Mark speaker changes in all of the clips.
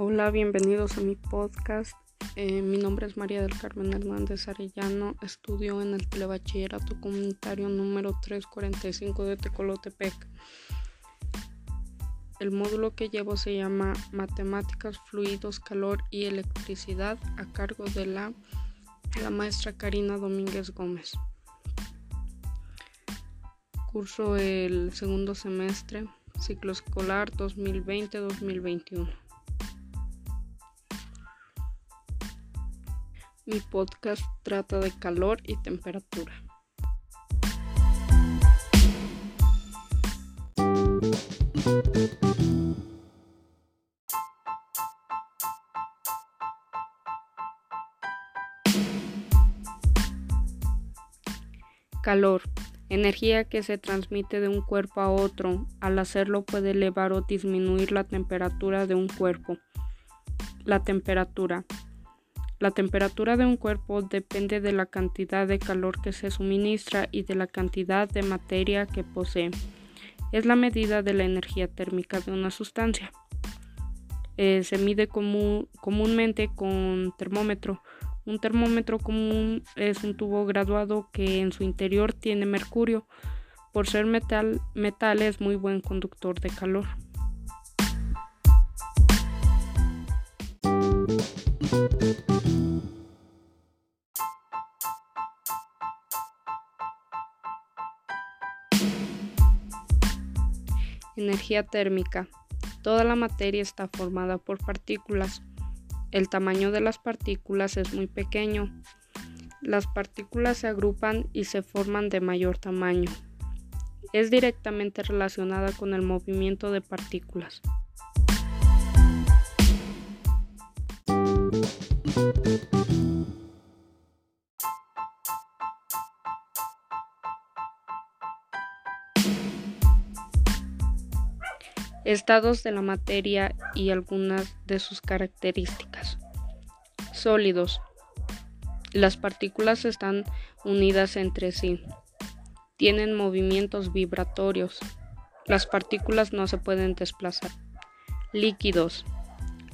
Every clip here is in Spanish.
Speaker 1: Hola, bienvenidos a mi podcast. Eh, mi nombre es María del Carmen Hernández Arellano. Estudio en el Telebachillerato Comunitario número 345 de Tecolotepec. El módulo que llevo se llama Matemáticas, Fluidos, Calor y Electricidad a cargo de la, la maestra Karina Domínguez Gómez. Curso el segundo semestre, ciclo escolar 2020-2021. Mi podcast trata de calor y temperatura. Calor. Energía que se transmite de un cuerpo a otro. Al hacerlo puede elevar o disminuir la temperatura de un cuerpo. La temperatura. La temperatura de un cuerpo depende de la cantidad de calor que se suministra y de la cantidad de materia que posee. Es la medida de la energía térmica de una sustancia. Eh, se mide comúnmente con termómetro. Un termómetro común es un tubo graduado que en su interior tiene mercurio. Por ser metal, metal es muy buen conductor de calor. Energía térmica. Toda la materia está formada por partículas. El tamaño de las partículas es muy pequeño. Las partículas se agrupan y se forman de mayor tamaño. Es directamente relacionada con el movimiento de partículas. Estados de la materia y algunas de sus características. Sólidos. Las partículas están unidas entre sí. Tienen movimientos vibratorios. Las partículas no se pueden desplazar. Líquidos.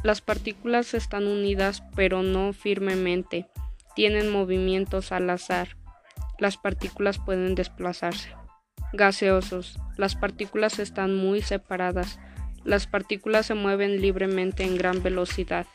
Speaker 1: Las partículas están unidas pero no firmemente. Tienen movimientos al azar. Las partículas pueden desplazarse. Gaseosos. Las partículas están muy separadas. Las partículas se mueven libremente en gran velocidad.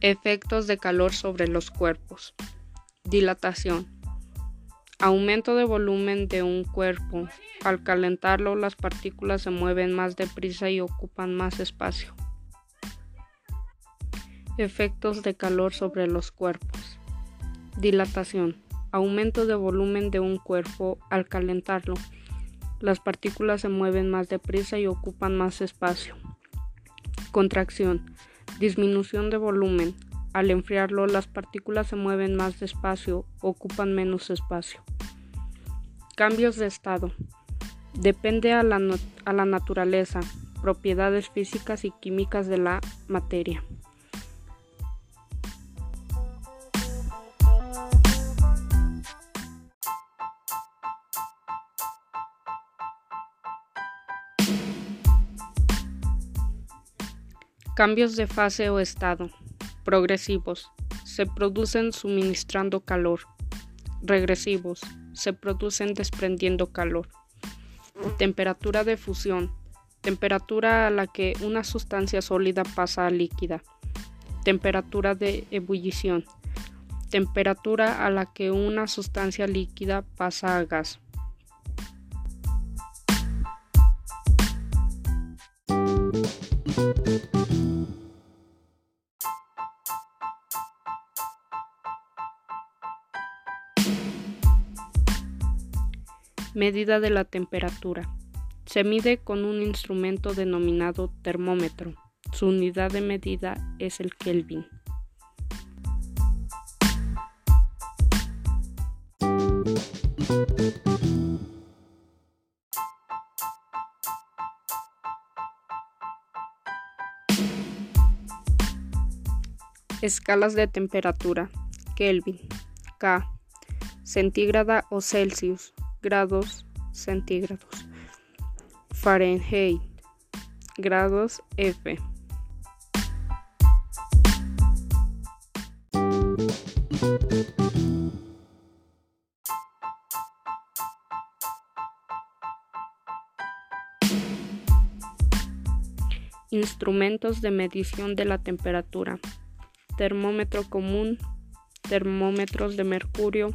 Speaker 1: Efectos de calor sobre los cuerpos. Dilatación. Aumento de volumen de un cuerpo. Al calentarlo las partículas se mueven más deprisa y ocupan más espacio. Efectos de calor sobre los cuerpos. Dilatación. Aumento de volumen de un cuerpo al calentarlo. Las partículas se mueven más deprisa y ocupan más espacio. Contracción. Disminución de volumen. Al enfriarlo, las partículas se mueven más despacio, ocupan menos espacio. Cambios de estado. Depende a la, a la naturaleza, propiedades físicas y químicas de la materia. Cambios de fase o estado progresivos, se producen suministrando calor. Regresivos, se producen desprendiendo calor. Temperatura de fusión, temperatura a la que una sustancia sólida pasa a líquida. Temperatura de ebullición, temperatura a la que una sustancia líquida pasa a gas. Medida de la temperatura. Se mide con un instrumento denominado termómetro. Su unidad de medida es el Kelvin. Escalas de temperatura. Kelvin. K. Centígrada o Celsius. Grados centígrados. Fahrenheit. Grados F. Instrumentos de medición de la temperatura. Termómetro común, termómetros de mercurio,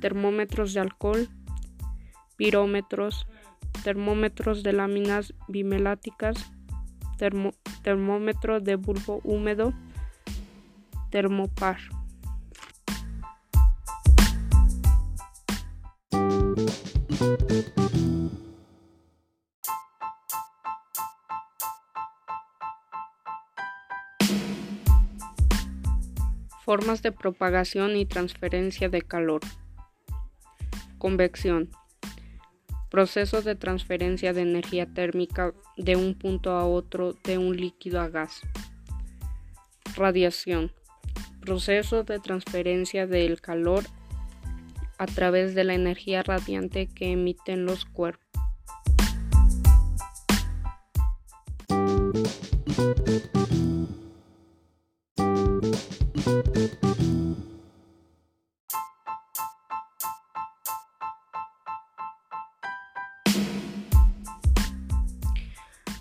Speaker 1: termómetros de alcohol, pirómetros, termómetros de láminas bimeláticas, termómetro de bulbo húmedo, termopar. Formas de propagación y transferencia de calor. Convección. Proceso de transferencia de energía térmica de un punto a otro de un líquido a gas. Radiación. Proceso de transferencia del calor a través de la energía radiante que emiten los cuerpos.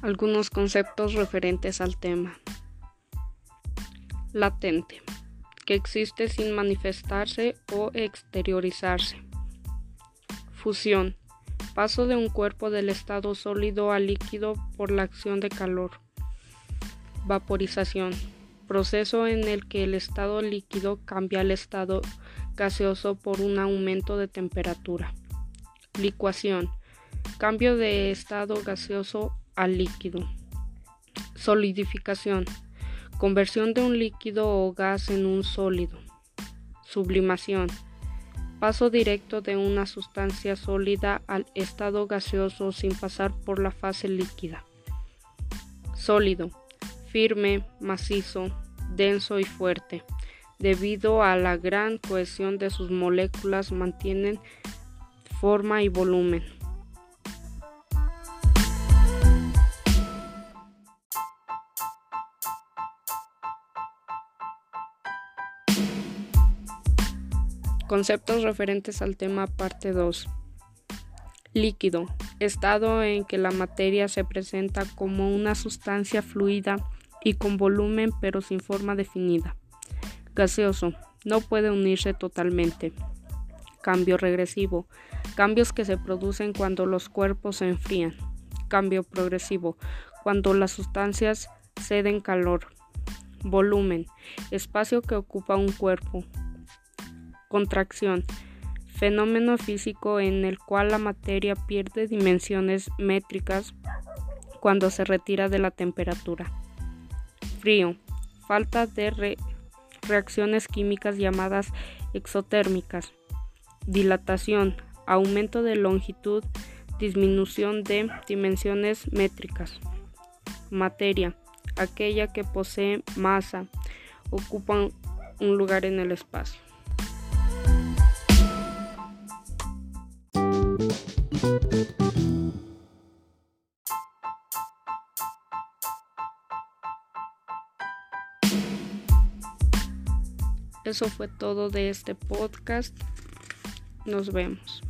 Speaker 1: Algunos conceptos referentes al tema. Latente, que existe sin manifestarse o exteriorizarse. Fusión, paso de un cuerpo del estado sólido a líquido por la acción de calor. Vaporización, proceso en el que el estado líquido cambia al estado gaseoso por un aumento de temperatura. Licuación, cambio de estado gaseoso al líquido. Solidificación. Conversión de un líquido o gas en un sólido. Sublimación. Paso directo de una sustancia sólida al estado gaseoso sin pasar por la fase líquida. Sólido. Firme, macizo, denso y fuerte. Debido a la gran cohesión de sus moléculas mantienen forma y volumen. Conceptos referentes al tema parte 2. Líquido. Estado en que la materia se presenta como una sustancia fluida y con volumen pero sin forma definida. Gaseoso. No puede unirse totalmente. Cambio regresivo. Cambios que se producen cuando los cuerpos se enfrían. Cambio progresivo. Cuando las sustancias ceden calor. Volumen. Espacio que ocupa un cuerpo Contracción. Fenómeno físico en el cual la materia pierde dimensiones métricas cuando se retira de la temperatura. Frío. Falta de reacciones químicas llamadas exotérmicas. Dilatación. Aumento de longitud. Disminución de dimensiones métricas. Materia. Aquella que posee masa. Ocupa un lugar en el espacio. Eso fue todo de este podcast. Nos vemos.